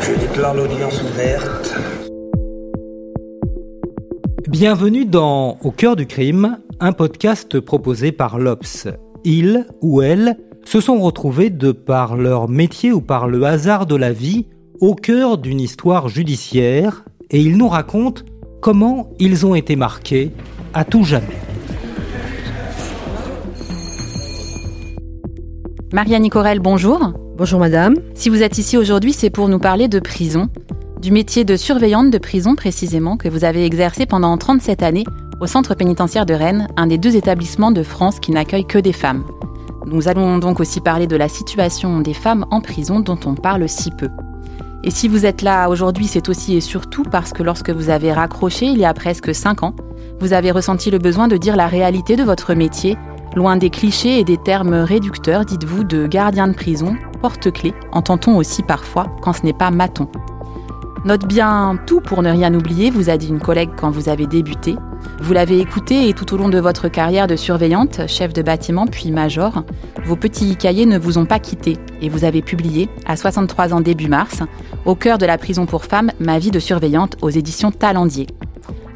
Je déclare l'audience ouverte. Bienvenue dans Au cœur du crime, un podcast proposé par l'Obs. Ils ou elles se sont retrouvés de par leur métier ou par le hasard de la vie au cœur d'une histoire judiciaire et ils nous racontent comment ils ont été marqués à tout jamais. Maria Nicorel, bonjour. Bonjour madame. Si vous êtes ici aujourd'hui, c'est pour nous parler de prison, du métier de surveillante de prison précisément que vous avez exercé pendant 37 années au centre pénitentiaire de Rennes, un des deux établissements de France qui n'accueille que des femmes. Nous allons donc aussi parler de la situation des femmes en prison dont on parle si peu. Et si vous êtes là aujourd'hui, c'est aussi et surtout parce que lorsque vous avez raccroché il y a presque 5 ans, vous avez ressenti le besoin de dire la réalité de votre métier, loin des clichés et des termes réducteurs, dites-vous, de gardien de prison, porte-clés, entend-on aussi parfois quand ce n'est pas maton. Note bien tout pour ne rien oublier, vous a dit une collègue quand vous avez débuté. Vous l'avez écouté et tout au long de votre carrière de surveillante, chef de bâtiment puis major, vos petits cahiers ne vous ont pas quitté et vous avez publié, à 63 ans début mars, au cœur de la prison pour femmes, Ma vie de surveillante aux éditions Talendier.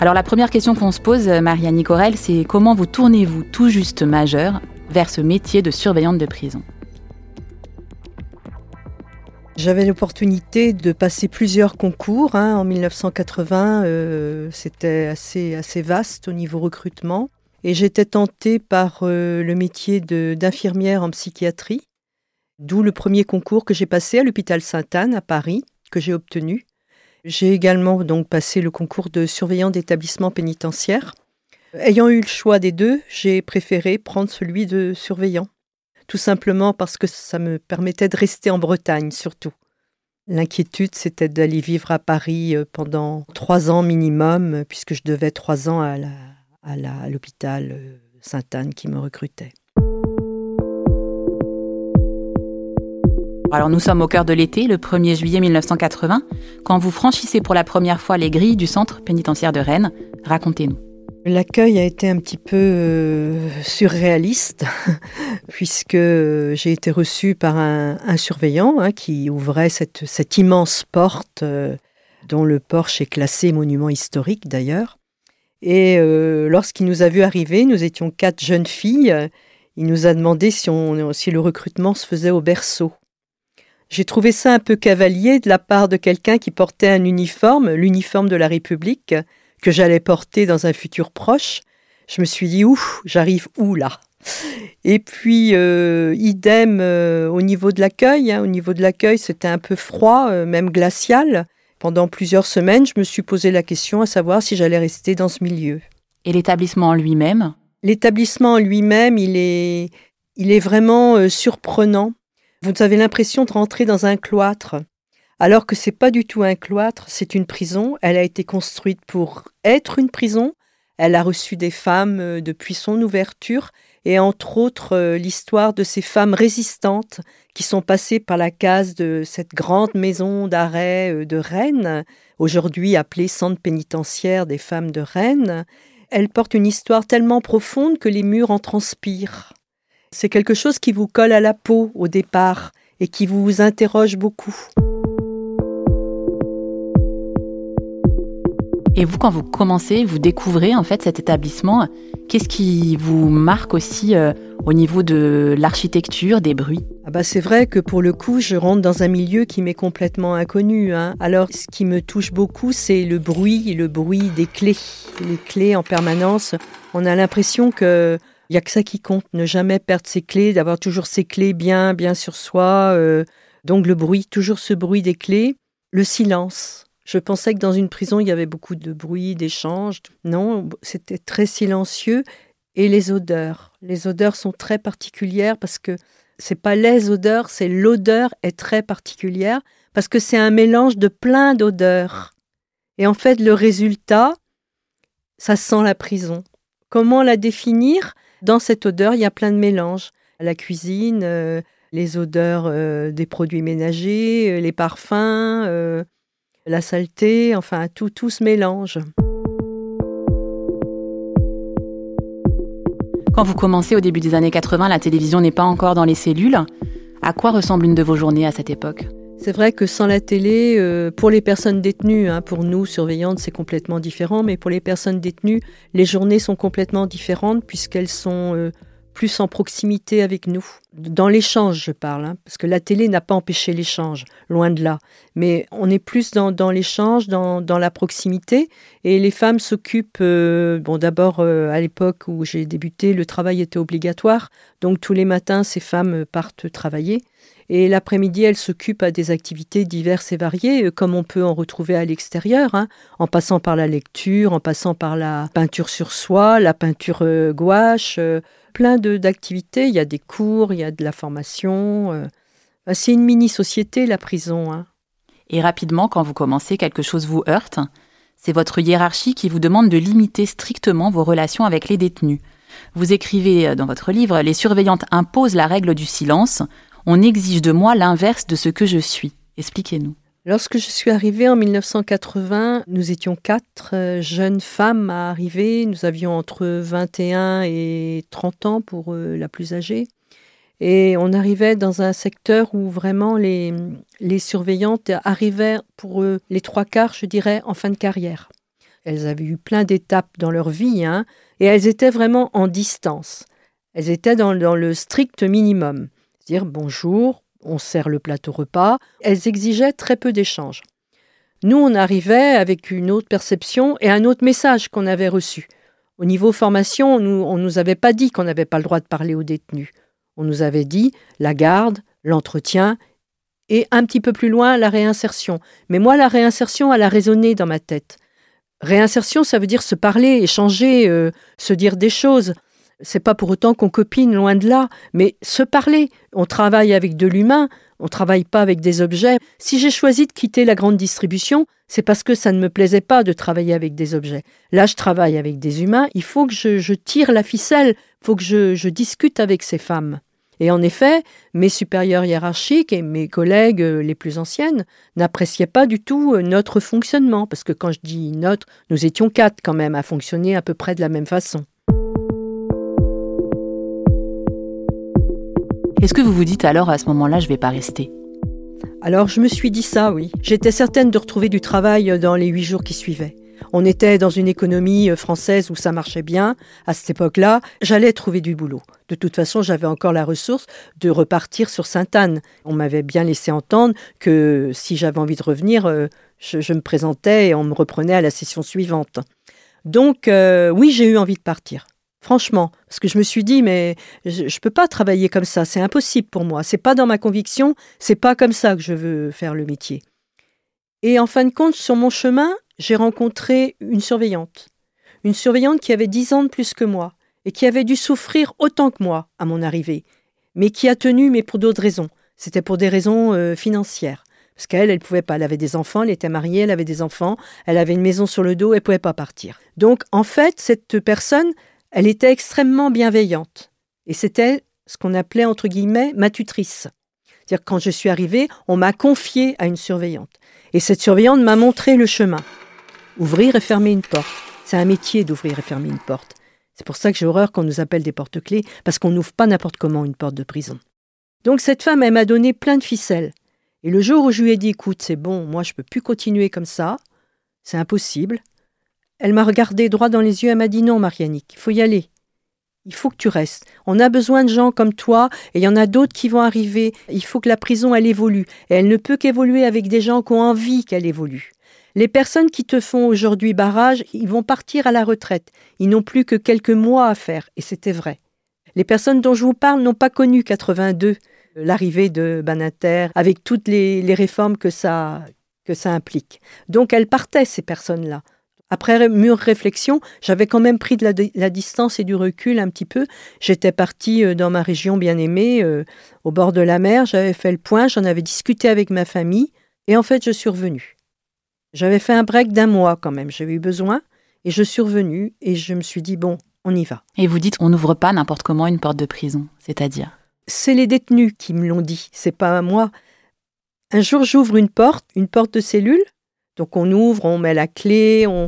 Alors la première question qu'on se pose, Marianne Nicorel, c'est comment vous tournez-vous tout juste majeur vers ce métier de surveillante de prison? J'avais l'opportunité de passer plusieurs concours. hein. En 1980, euh, c'était assez, assez vaste au niveau recrutement. Et j'étais tentée par euh, le métier d'infirmière en psychiatrie, d'où le premier concours que j'ai passé à l'hôpital Sainte-Anne à Paris, que j'ai obtenu. J'ai également donc passé le concours de surveillant d'établissement pénitentiaire. Ayant eu le choix des deux, j'ai préféré prendre celui de surveillant tout simplement parce que ça me permettait de rester en Bretagne surtout. L'inquiétude, c'était d'aller vivre à Paris euh, pendant trois ans minimum, euh, puisque je devais trois ans à l'hôpital euh, Sainte-Anne qui me recrutait. Alors nous sommes au cœur de l'été, le 1er juillet 1980, quand vous franchissez pour la première fois les grilles du centre pénitentiaire de Rennes. Racontez-nous. L'accueil a été un petit peu euh, surréaliste, puisque euh, j'ai été reçue par un, surveillant hein, qui ouvrait cette, immense porte, euh, dont le porche est classé monument historique d'ailleurs. Et lorsqu'il nous a vu arriver, nous étions quatre jeunes filles, il nous a demandé si le recrutement se faisait au berceau. J'ai trouvé ça un peu cavalier de la part de quelqu'un qui portait un uniforme, l'uniforme de la République, que j'allais porter dans un futur proche. Je me suis dit, ouf, j'arrive où là? Et puis, euh, idem euh, au niveau de l'accueil. hein. au niveau de l'accueil, c'était un peu froid, euh, même glacial. Pendant plusieurs semaines, je me suis posé la question à savoir si j'allais rester dans ce milieu. Et l'établissement en lui-même? L'établissement en lui-même, il est, il est vraiment euh, surprenant. Vous avez l'impression de rentrer dans un cloître, alors que c'est pas du tout un cloître, c'est une prison. Elle a été construite pour être une prison. Elle a reçu des femmes euh, depuis son ouverture et entre autres euh, l'histoire de ces femmes résistantes qui sont passées par la case de cette grande maison d'arrêt euh, de Rennes, aujourd'hui appelée Centre pénitentiaire des femmes de Rennes. Elle porte une histoire tellement profonde que les murs en transpirent. C'est quelque chose qui vous colle à la peau au départ et qui vous interroge beaucoup. Et vous, quand vous commencez, vous découvrez en fait cet établissement, qu'est-ce qui vous marque aussi euh, au niveau de l'architecture, des bruits? Ah bah c'est vrai que pour le coup, je rentre dans un milieu qui m'est complètement inconnu. hein. Alors, ce qui me touche beaucoup, c'est le bruit, le bruit des clés. Les clés en permanence. On a l'impression que il y a que ça qui compte, ne jamais perdre ses clés, d'avoir toujours ses clés bien, bien sur soi. euh, donc le bruit, toujours ce bruit des clés. Le silence. Je pensais que dans une prison, il y avait beaucoup de bruit, d'échanges. Non, c'était très silencieux. Et les odeurs. Les odeurs sont très particulières parce que c'est pas les odeurs, c'est l'odeur est très particulière parce que c'est un mélange de plein d'odeurs. Et en fait, le résultat, ça sent la prison. Comment la définir? Dans cette odeur, il y a plein de mélanges. La cuisine, euh, les odeurs euh, des produits ménagers, euh, les parfums, la saleté, enfin tout, tout se mélange. Quand vous commencez au début des années 80, la télévision n'est pas encore dans les cellules. À quoi ressemble une de vos journées à cette époque? C'est vrai que sans la télé, euh, pour les personnes détenues, hein, pour nous surveillantes, c'est complètement différent, mais pour les personnes détenues, les journées sont complètement différentes puisqu'elles sont euh, plus en proximité avec nous. Dans l'échange, je parle, hein, parce que la télé n'a pas empêché l'échange, loin de là. Mais on est plus dans, l'échange, dans, la proximité, et les femmes s'occupent, euh, bon d'abord à l'époque où j'ai débuté, le travail était obligatoire, donc tous les matins, ces femmes partent travailler. Et l'après-midi, elle s'occupe à des activités diverses et variées, euh, comme on peut en retrouver à l'extérieur, hein, en passant par la lecture, en passant par la peinture sur soie, la peinture euh, gouache, euh, plein d'activités. Il y a des cours, il y a de la formation. c'est une mini-société, la prison. Hein. Et rapidement, quand vous commencez, quelque chose vous heurte. C'est votre hiérarchie qui vous demande de limiter strictement vos relations avec les détenus. Vous écrivez dans votre livre Les surveillantes imposent la règle du silence on exige de moi l'inverse de ce que je suis. Expliquez-nous. Lorsque je suis arrivée en 1980, nous étions quatre euh, jeunes femmes à arriver. Nous avions entre 21 et 30 ans pour euh, la plus âgée. Et on arrivait dans un secteur où vraiment les, surveillantes arrivaient pour eux, les trois quarts, je dirais, en fin de carrière. Elles avaient eu plein d'étapes dans leur vie, hein, et elles étaient vraiment en distance. Elles étaient dans le strict minimum dire bonjour, on sert le plateau repas. Elles exigeaient très peu d'échanges. Nous, on arrivait avec une autre perception et un autre message qu'on avait reçu. Au niveau formation, on ne nous avait pas dit qu'on n'avait pas le droit de parler aux détenus. On nous avait dit la garde, l'entretien et un petit peu plus loin la réinsertion. Mais moi, la réinsertion, elle a résonné dans ma tête. Réinsertion, ça veut dire se parler, échanger, euh, se dire des choses. C'est pas pour autant qu'on copine, loin de là, mais se parler. On travaille avec de l'humain, on travaille pas avec des objets. Si j'ai choisi de quitter la grande distribution, c'est parce que ça ne me plaisait pas de travailler avec des objets. Là, je travaille avec des humains, il faut que je, tire la ficelle, il faut que je, discute avec ces femmes. Et en effet, mes supérieurs hiérarchiques et mes collègues euh, les plus anciennes n'appréciaient pas du tout euh, notre fonctionnement, parce que quand je dis notre, nous étions quatre quand même à fonctionner à peu près de la même façon. Est-ce que vous vous dites alors à ce moment-là, je vais pas rester? Alors je me suis dit ça, oui. J'étais certaine de retrouver du travail dans les huit jours qui suivaient. On était dans une économie euh, française où ça marchait bien. À cette époque-là, j'allais trouver du boulot. De toute façon, j'avais encore la ressource de repartir sur Sainte-Anne. On m'avait bien laissé entendre que si j'avais envie de revenir, euh, je, me présentais et on me reprenait à la session suivante. Donc, euh, oui, j'ai eu envie de partir. Franchement, parce que je me suis dit, mais je ne peux pas travailler comme ça, c'est impossible pour moi, c'est pas dans ma conviction, c'est pas comme ça que je veux faire le métier. Et en fin de compte, sur mon chemin, j'ai rencontré une surveillante. Une surveillante qui avait dix ans de plus que moi, et qui avait dû souffrir autant que moi à mon arrivée, mais qui a tenu, mais pour d'autres raisons. C'était pour des raisons euh, financières. Parce qu'elle, elle ne pouvait pas. Elle avait des enfants, elle était mariée, elle avait des enfants, elle avait une maison sur le dos, elle ne pouvait pas partir. Donc, en fait, cette personne, elle était extrêmement bienveillante. Et c'était ce qu'on appelait, entre guillemets, ma tutrice. C'est-à-dire, quand je suis arrivée, on m'a confié à une surveillante. Et cette surveillante m'a montré le chemin. Ouvrir et fermer une porte. C'est un métier d'ouvrir et fermer une porte. C'est pour ça que j'ai horreur qu'on nous appelle des porte-clés, parce qu'on n'ouvre pas n'importe comment une porte de prison. Donc cette femme, elle m'a donné plein de ficelles. Et le jour où je lui ai dit, écoute, c'est bon, moi je peux plus continuer comme ça, c'est impossible, elle m'a regardé droit dans les yeux, elle m'a dit non, Marianique, il faut y aller. Il faut que tu restes. On a besoin de gens comme toi, et il y en a d'autres qui vont arriver. Il faut que la prison, elle évolue. Et elle ne peut qu'évoluer avec des gens qui ont envie qu'elle évolue. Les personnes qui te font aujourd'hui barrage, ils vont partir à la retraite. Ils n'ont plus que quelques mois à faire, et c'était vrai. Les personnes dont je vous parle n'ont pas connu 82, l'arrivée de Banater, avec toutes les, les réformes que ça, que ça implique. Donc elles partaient, ces personnes-là. Après mûre réflexion, j'avais quand même pris de la, distance et du recul un petit peu. J'étais partie euh, dans ma région bien aimée, euh, au bord de la mer. J'avais fait le point, j'en avais discuté avec ma famille. Et en fait, je suis revenue. J'avais fait un break d'un mois quand même. J'avais eu besoin. Et je suis revenue et je me suis dit, bon, on y va. Et vous dites, on n'ouvre pas n'importe comment une porte de prison, c'est-à-dire? C'est les détenus qui me l'ont dit, c'est pas moi. Un jour, j'ouvre une porte, une porte de cellule, donc on ouvre, on met la clé, on,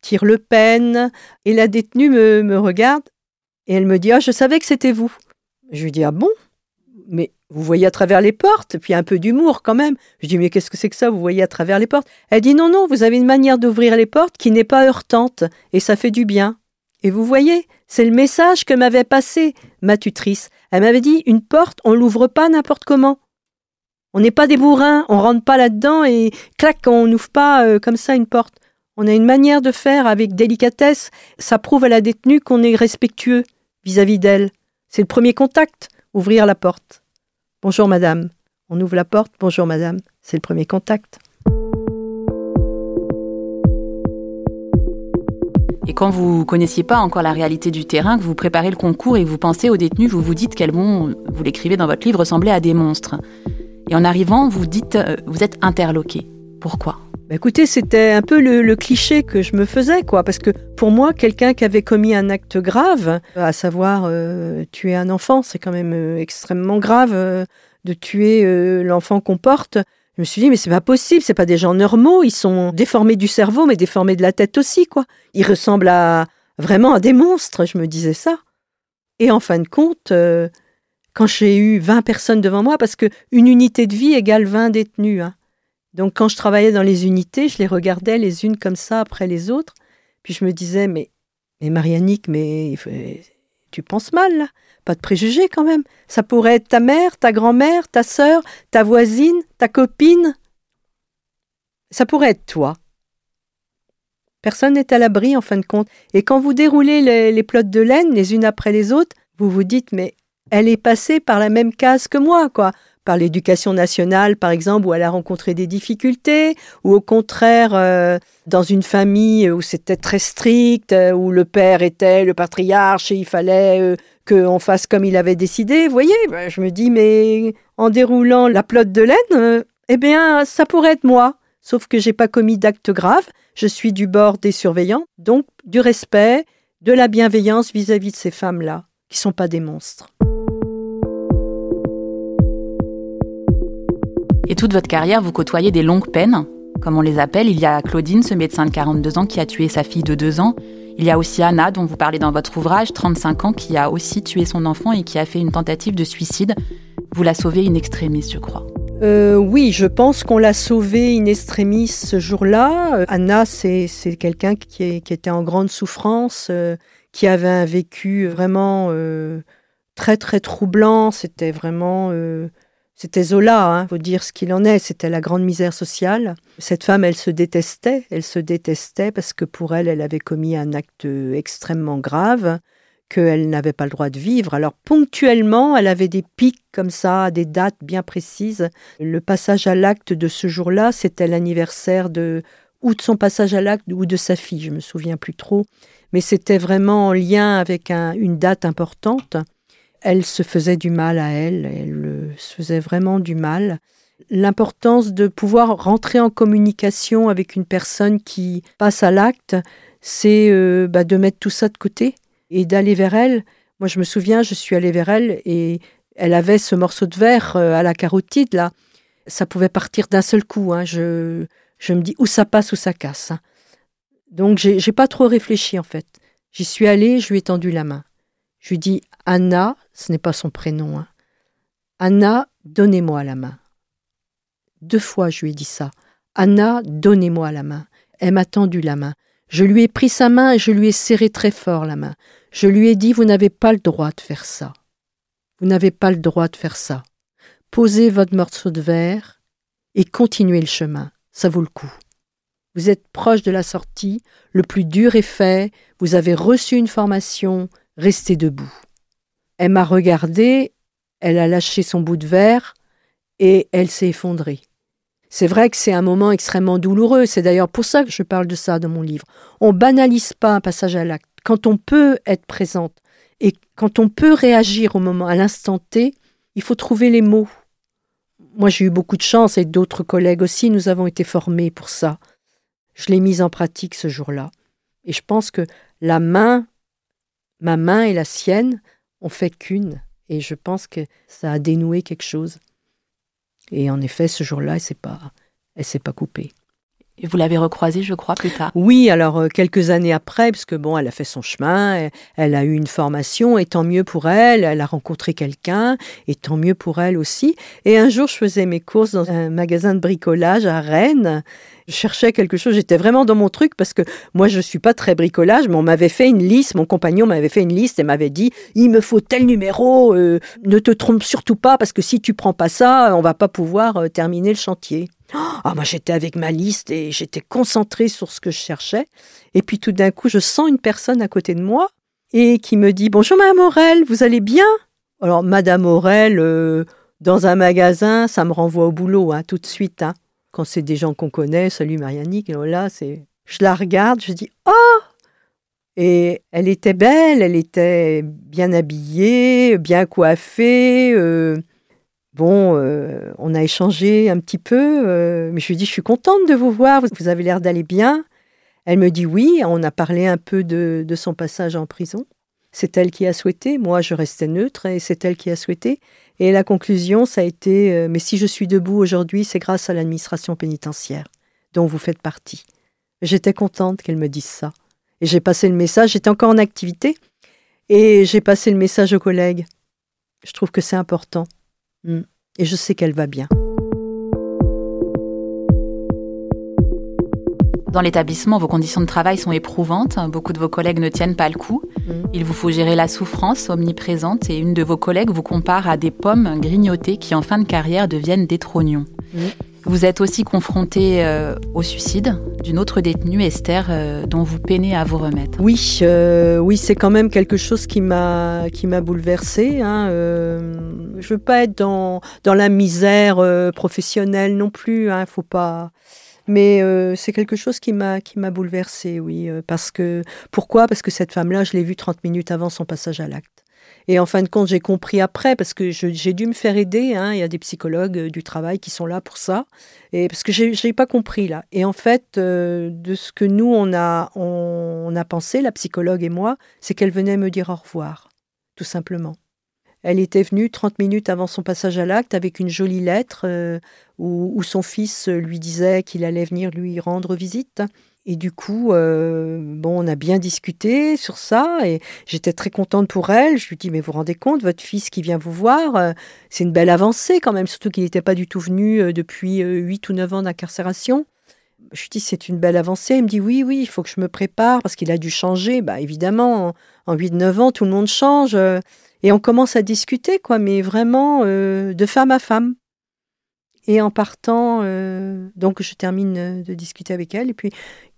tire le pen, et la détenue me, regarde et elle me dit Ah, je savais que c'était vous. Je lui dis Ah bon? Mais vous voyez à travers les portes, puis un peu d'humour quand même. Je dis Mais qu'est-ce que c'est que ça, vous voyez à travers les portes Elle dit Non, non, vous avez une manière d'ouvrir les portes qui n'est pas heurtante, et ça fait du bien. Et vous voyez, c'est le message que m'avait passé ma tutrice. Elle m'avait dit Une porte, on l'ouvre pas n'importe comment. On n'est pas des bourrins, on rentre pas là-dedans et clac, on n'ouvre pas euh, comme ça une porte. On a une manière de faire avec délicatesse. Ça prouve à la détenue qu'on est respectueux vis-à-vis d'elle. C'est le premier contact, ouvrir la porte. Bonjour madame. On ouvre la porte, bonjour madame. C'est le premier contact. Et quand vous connaissiez pas encore la réalité du terrain, que vous préparez le concours et que vous pensez aux détenus, vous vous dites qu'elles vont, vous l'écrivez dans votre livre, ressembler à des monstres. Et en arrivant, vous dites, euh, vous êtes interloqué. Pourquoi? Bah, Écoutez, c'était un peu le, cliché que je me faisais, quoi, parce que pour moi, quelqu'un qui avait commis un acte grave, à savoir euh, tuer un enfant, c'est quand même euh, extrêmement grave de tuer l'enfant qu'on porte. Je me suis dit, mais c'est pas possible, c'est pas des gens normaux, ils sont déformés du cerveau, mais déformés de la tête aussi, quoi. Ils ressemblent à vraiment à des monstres, je me disais ça. Et en fin de compte, quand j'ai eu 20 personnes devant moi, parce qu'une unité de vie égale 20 détenus. Hein. Donc quand je travaillais dans les unités, je les regardais les unes comme ça après les autres. Puis je me disais, mais, mais Marianique, mais tu penses mal là Pas de préjugés quand même. Ça pourrait être ta mère, ta grand-mère, ta sœur, ta voisine, ta copine. Ça pourrait être toi. Personne n'est à l'abri en fin de compte. Et quand vous déroulez les, les de laine les unes après les autres, vous vous dites, mais elle est passée par la même case que moi, quoi. Par l'éducation nationale, par exemple, où elle a rencontré des difficultés, ou au contraire, euh, dans une famille où c'était très strict, euh, où le père était le patriarche et il fallait euh, qu'on fasse comme il avait décidé. Vous voyez, ben, je me dis, mais en déroulant la plotte de laine, eh bien, ça pourrait être moi. Sauf que j'ai pas commis d'acte grave. Je suis du bord des surveillants, donc du respect, de la bienveillance vis-à-vis -vis de ces femmes-là, qui sont pas des monstres. Et toute votre carrière, vous côtoyez des longues peines, comme on les appelle. Il y a Claudine, ce médecin de 42 ans, qui a tué sa fille de 2 ans. Il y a aussi Anna, dont vous parlez dans votre ouvrage, 35 ans, qui a aussi tué son enfant et qui a fait une tentative de suicide. Vous la sauvez in extremis, je crois. Euh, oui, je pense qu'on l'a sauvée in extremis ce jour-là. Euh, Anna, c'est quelqu'un qui, était en grande souffrance, euh, qui avait un vécu vraiment très très troublant. C'était vraiment c'était Zola, hein, faut dire ce qu'il en est, c'était la grande misère sociale. Cette femme, elle se détestait, elle se détestait parce que pour elle, elle avait commis un acte extrêmement grave, qu'elle n'avait pas le droit de vivre. Alors ponctuellement, elle avait des pics comme ça, des dates bien précises. Le passage à l'acte de ce jour-là, c'était l'anniversaire de ou de son passage à l'acte ou de sa fille, je me souviens plus trop, mais c'était vraiment en lien avec une date importante elle se faisait du mal à elle, elle se faisait vraiment du mal. L'importance de pouvoir rentrer en communication avec une personne qui passe à l'acte, c'est euh, bah, de mettre tout ça de côté et d'aller vers elle. Moi, je me souviens, je suis allée vers elle et elle avait ce morceau de verre euh, à la carotide, là. Ça pouvait partir d'un seul coup. Hein. Je, je me dis où ça passe, où ça casse. Hein. Donc, j'ai pas trop réfléchi, en fait. J'y suis allée, je lui ai tendu la main. Je lui dis Anna, ce n'est pas son prénom. Hein. Anna, donnez-moi la main. Deux fois je lui ai dit ça. Anna, donnez-moi la main. Elle m'a tendu la main. Je lui ai pris sa main et je lui ai serré très fort la main. Je lui ai dit Vous n'avez pas le droit de faire ça. Vous n'avez pas le droit de faire ça. Posez votre morceau de verre et continuez le chemin. Ça vaut le coup. Vous êtes proche de la sortie, le plus dur est fait, vous avez reçu une formation, restez debout. Elle m'a regardé, elle a lâché son bout de verre et elle s'est effondrée. C'est vrai que c'est un moment extrêmement douloureux. C'est d'ailleurs pour ça que je parle de ça dans mon livre. On banalise pas un passage à l'acte. Quand on peut être présente et quand on peut réagir au moment, à l'instant T, il faut trouver les mots. Moi, j'ai eu beaucoup de chance et d'autres collègues aussi, nous avons été formés pour ça. Je l'ai mise en pratique ce jour-là. Et je pense que la main, ma main et la sienne, ont fait qu'une. Et je pense que ça a dénoué quelque chose. Et en effet, ce jour-là, elle s'est pas, elle s'est pas coupée. Vous l'avez recroisée, je crois, plus tard. Oui, alors euh, quelques années après, parce que bon, elle a fait son chemin, elle, a eu une formation, et tant mieux pour elle. Elle a rencontré quelqu'un, et tant mieux pour elle aussi. Et un jour, je faisais mes courses dans un magasin de bricolage à Rennes. Je cherchais quelque chose, j'étais vraiment dans mon truc parce que moi je suis pas très bricolage, mais on m'avait fait une liste, mon compagnon m'avait fait une liste et m'avait dit il me faut tel numéro, euh, ne te trompe surtout pas parce que si tu prends pas ça, on va pas pouvoir euh, terminer le chantier. Ah, moi j'étais avec ma liste et j'étais concentrée sur ce que je cherchais. Et puis tout d'un coup, je sens une personne à côté de moi et qui me dit Bonjour Madame Aurel, vous allez bien? Alors Madame Aurel, euh, dans un magasin, ça me renvoie au boulot hein, tout de suite. Hein. Quand c'est des gens qu'on connaît, salut Marianique, là, c'est. Je la regarde, je dis Oh Et elle était belle, elle était bien habillée, bien coiffée. Euh, Bon, euh, on a échangé un petit peu, euh, mais je lui ai dit, je suis contente de vous voir, vous avez l'air d'aller bien. Elle me dit oui, on a parlé un peu de, son passage en prison. C'est elle qui a souhaité, moi je restais neutre et c'est elle qui a souhaité. Et la conclusion, ça a été, euh, mais si je suis debout aujourd'hui, c'est grâce à l'administration pénitentiaire dont vous faites partie. J'étais contente qu'elle me dise ça. Et j'ai passé le message, j'étais encore en activité, et j'ai passé le message aux collègues. Je trouve que c'est important. Mm. Et je sais qu'elle va bien. Dans l'établissement, vos conditions de travail sont éprouvantes. Beaucoup de vos collègues ne tiennent pas le coup. Mm. Il vous faut gérer la souffrance omniprésente et une de vos collègues vous compare à des pommes grignotées qui en fin de carrière deviennent des trognons. Mm. Vous êtes aussi confronté euh, au suicide d'une autre détenue, Esther, euh, dont vous peinez à vous remettre. Oui, euh, oui, c'est quand même quelque chose qui m'a qui m'a bouleversée. Hein, je veux pas être dans dans la misère professionnelle non plus. Hein, faut pas. Mais c'est quelque chose qui m'a qui m'a bouleversée, oui, parce que pourquoi? Parce que cette femme-là, je l'ai vue 30 minutes avant son passage à l'acte. Et en fin de compte, j'ai compris après, parce que j'ai dû me faire aider. Hein. Il y a des psychologues euh, du travail qui sont là pour ça. Et parce que je n'ai pas compris là. Et en fait, euh, de ce que nous, on a, on, a pensé, la psychologue et moi, c'est qu'elle venait me dire au revoir, tout simplement. Elle était venue 30 minutes avant son passage à l'acte avec une jolie lettre euh, où, où, son fils lui disait qu'il allait venir lui rendre visite. Et du coup, euh, bon, on a bien discuté sur ça et j'étais très contente pour elle. Je lui dis, mais vous vous rendez compte, votre fils qui vient vous voir, euh, c'est une belle avancée quand même, surtout qu'il n'était pas du tout venu euh, depuis 8 ou 9 ans d'incarcération. Je lui dis, c'est une belle avancée. Il me dit, oui, oui, il faut que je me prépare parce qu'il a dû changer. Bah, évidemment, en, 8-9 ans, tout le monde change. et on commence à discuter, quoi, mais vraiment de femme à femme. Et en partant, donc je termine de discuter avec elle. Et puis,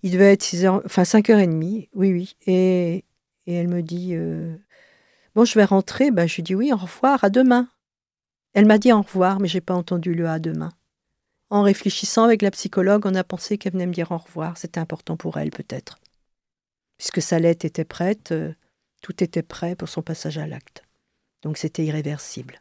il devait être 6 heures, enfin 5h30, oui, oui. Et, et elle me dit euh, Bon, je vais rentrer. Ben, je lui dis Oui, au revoir, à demain. Elle m'a dit au revoir, mais j'ai pas entendu le à demain. En réfléchissant avec la psychologue, on a pensé qu'elle venait me dire au revoir. C'était important pour elle, peut-être. Puisque sa lettre était prête, tout était prêt pour son passage à l'acte. Donc c'était irréversible.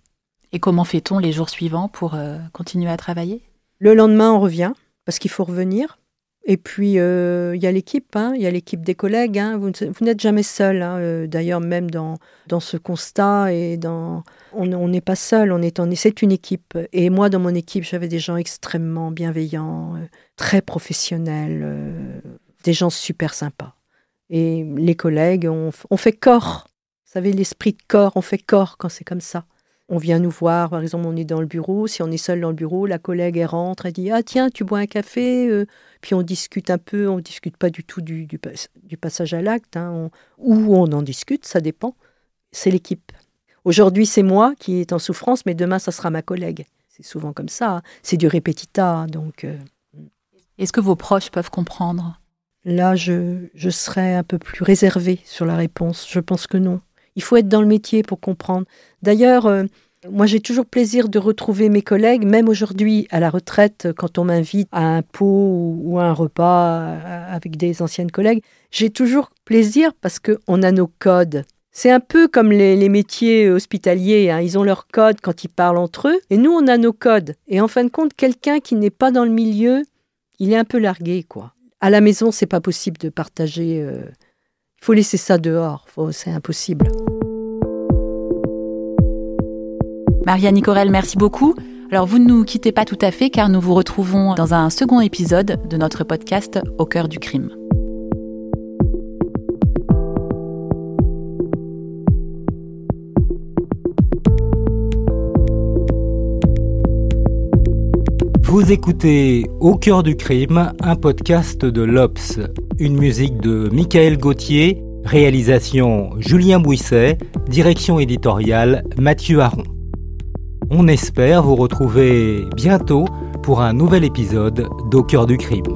Et comment fait-on les jours suivants pour euh, continuer à travailler? Le lendemain, on revient, parce qu'il faut revenir. Et puis, euh, il y a l'équipe, hein, il y a l'équipe des collègues. Hein. vous, n'êtes jamais seul. Hein, euh, d'ailleurs, même dans, dans ce constat, et dans, on n'est pas seul, on est, c'est une équipe. Et moi, dans mon équipe, j'avais des gens extrêmement bienveillants, très professionnels, des gens super sympas. Et les collègues, on, on fait corps. Vous savez, l'esprit de corps, on fait corps quand c'est comme ça. On vient nous voir, par exemple, on est dans le bureau. Si on est seul dans le bureau, la collègue elle rentre, elle dit Ah, tiens, tu bois un café euh. Puis on discute un peu, on ne discute pas du tout du, du, passage à l'acte, hein. ou on en discute, ça dépend. C'est l'équipe. Aujourd'hui, c'est moi qui est en souffrance, mais demain, ça sera ma collègue. C'est souvent comme ça. Hein. C'est du répétita. Donc, euh. Est-ce que vos proches peuvent comprendre? Là, je, je serais un peu plus réservée sur la réponse. Je pense que non. Il faut être dans le métier pour comprendre. D'ailleurs, euh, Moi, j'ai toujours plaisir de retrouver mes collègues, même aujourd'hui à la retraite, quand on m'invite à un pot ou un repas euh, avec des anciennes collègues. J'ai toujours plaisir parce qu'on a nos codes. C'est un peu comme les, métiers hospitaliers, hein. ils ont leurs codes quand ils parlent entre eux, et nous on a nos codes. Et en fin de compte, quelqu'un qui n'est pas dans le milieu, il est un peu largué, quoi. À la maison, c'est pas possible de partager. Euh, faut laisser ça dehors, c'est impossible. Maria Nicorel, merci beaucoup. Alors vous ne nous quittez pas tout à fait car nous vous retrouvons dans un second épisode de notre podcast Au cœur du crime. Vous écoutez Au cœur du crime, un podcast de l'Obs, une musique de Michael Gauthier, réalisation Julien Bouisset, direction éditoriale Mathieu Aron. On espère vous retrouver bientôt pour un nouvel épisode d'Au cœur du crime.